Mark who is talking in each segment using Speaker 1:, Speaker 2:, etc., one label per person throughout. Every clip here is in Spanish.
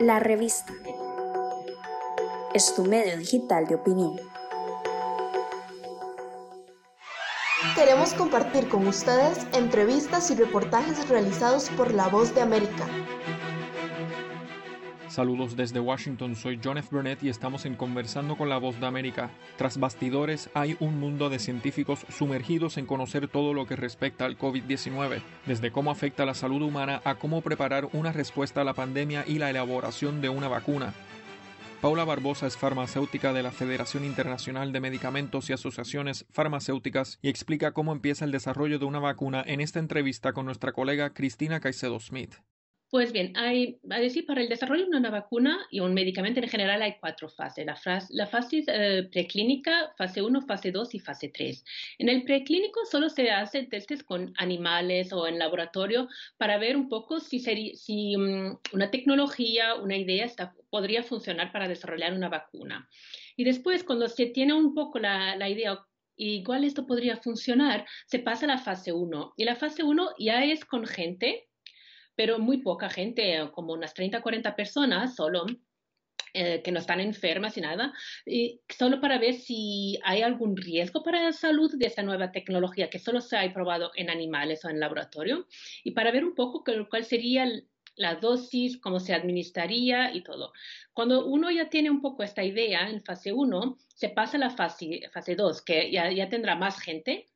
Speaker 1: La revista es tu medio digital de opinión.
Speaker 2: Queremos compartir con ustedes entrevistas y reportajes realizados por La Voz de América.
Speaker 3: Saludos desde Washington, soy John F. Burnett y estamos en Conversando con la Voz de América. Tras bastidores hay un mundo de científicos sumergidos en conocer todo lo que respecta al COVID-19, desde cómo afecta la salud humana a cómo preparar una respuesta a la pandemia y la elaboración de una vacuna. Paula Barbosa es farmacéutica de la Federación Internacional de Medicamentos y Asociaciones Farmacéuticas y explica cómo empieza el desarrollo de una vacuna en esta entrevista con nuestra colega Cristina Caicedo Smith.
Speaker 4: Pues bien, hay, a decir, para el desarrollo de una vacuna y un medicamento en general hay cuatro fases. La, fase eh, preclínica, fase 1, fase 2 y fase 3. En el preclínico solo se hacen testes con animales o en laboratorio para ver un poco si, um, una tecnología, una idea está, podría funcionar para desarrollar una vacuna. Y después, cuando se tiene un poco la, la idea igual esto podría funcionar, se pasa a la fase 1. Y la fase 1 ya es con gente pero muy poca gente, como unas 30, 40 personas solo. Eh, que no están enfermas y nada, y solo para ver si hay algún riesgo para la salud de esta nueva tecnología que solo se ha probado en animales o en laboratorio, y para ver un poco cuál sería la dosis, cómo se administraría y todo. Cuando uno ya tiene un poco esta idea en fase 1, se pasa a la fase, fase 2, que ya, ya tendrá más gente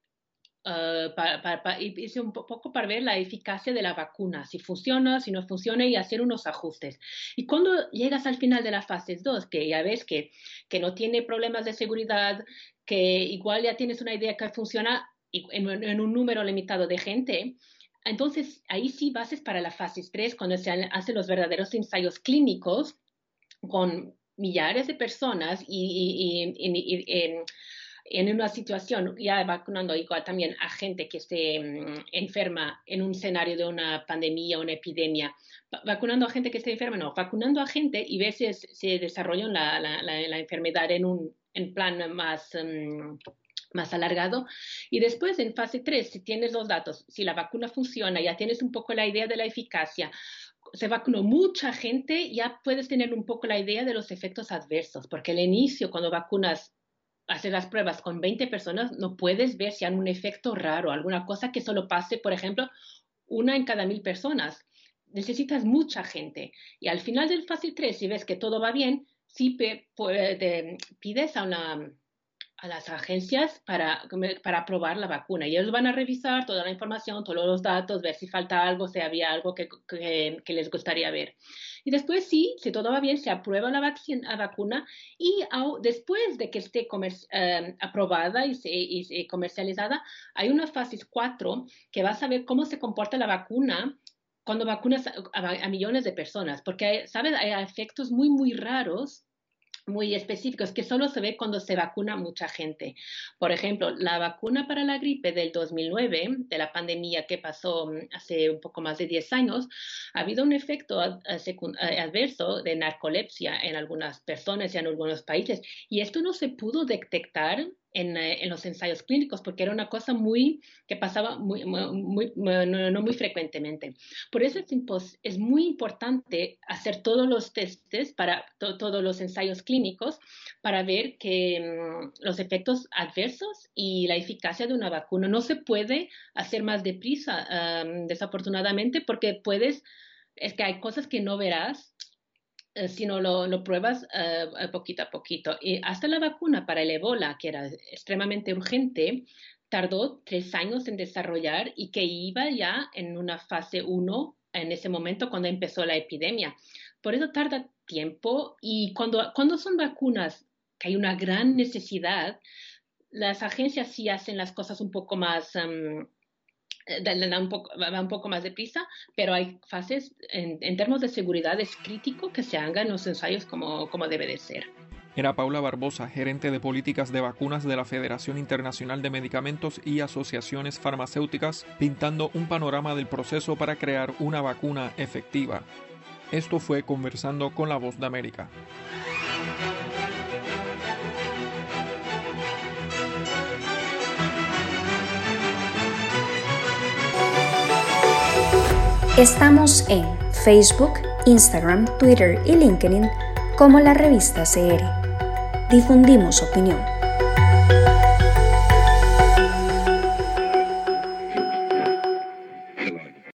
Speaker 4: Uh, para, hice un poco para ver la eficacia de la vacuna, si funciona, si no funciona y hacer unos ajustes. Y cuando llegas al final de la fase 2, que ya ves que, que no tiene problemas de seguridad, que igual ya tienes una idea que funciona en, en un número limitado de gente, entonces ahí sí bases para la fase 3, cuando se hacen los verdaderos ensayos clínicos con millares de personas y, y, y, y en una situación ya vacunando igual también a gente que esté mm, enferma en un escenario de una pandemia o una epidemia, vacunando a gente que esté enferma, no, vacunando a gente y si se desarrolla la, la, la, enfermedad en un en plan más, mm, más alargado. Y después en fase 3, si tienes los datos, si la vacuna funciona, ya tienes un poco la idea de la eficacia, se vacunó mucha gente, ya puedes tener un poco la idea de los efectos adversos, porque al inicio, cuando vacunas hacer las pruebas con 20 personas, no puedes ver si hay un efecto raro, alguna cosa que solo pase, por ejemplo, una en cada mil personas. Necesitas mucha gente. Y al final del fase 3, si ves que todo va bien, sí pides a una a las agencias para, para aprobar la vacuna y ellos van a revisar toda la información, todos los datos, ver si falta algo, si había algo que, que, les gustaría ver. Y después sí, si todo va bien, se aprueba la, la vacuna y después de que esté eh, aprobada y, y, comercializada, hay una fase 4 que va a saber cómo se comporta la vacuna cuando vacunas a, a millones de personas, porque, ¿sabes? Hay efectos muy, muy raros muy específicos que solo se ve cuando se vacuna mucha gente. Por ejemplo, la vacuna para la gripe del 2009, de la pandemia que pasó mm, hace un poco más de 10 años, ha habido un efecto adverso de narcolepsia en algunas personas y en algunos países. Y esto no se pudo detectar eh, en, los ensayos clínicos, porque era una cosa muy que pasaba muy, muy, no, muy frecuentemente. Por eso es, muy importante hacer todos los testes para todos los ensayos clínicos para ver que mm, los efectos adversos y la eficacia de una vacuna no se puede hacer más deprisa, desafortunadamente, porque puedes, es que hay cosas que no verás si no lo, pruebas eh, poquito a poquito. Y hasta la vacuna para el ébola, que era extremadamente urgente, tardó tres años en desarrollar y que iba ya en una fase 1 en ese momento cuando empezó la epidemia. Por eso tarda tiempo y cuando, cuando son vacunas que hay una gran necesidad, las agencias sí hacen las cosas un poco más... Em, da un poco, va un poco más deprisa, pero hay fases, en, en, términos de seguridad, es crítico que se hagan los ensayos como, como debe de ser.
Speaker 3: Era Paula Barbosa, gerente de políticas de vacunas de la Federación Internacional de Medicamentos y Asociaciones Farmacéuticas, pintando un panorama del proceso para crear una vacuna efectiva. Esto fue Conversando con la Voz de América.
Speaker 1: Estamos en Facebook, Instagram, Twitter y LinkedIn como la revista CR. Difundimos opinión.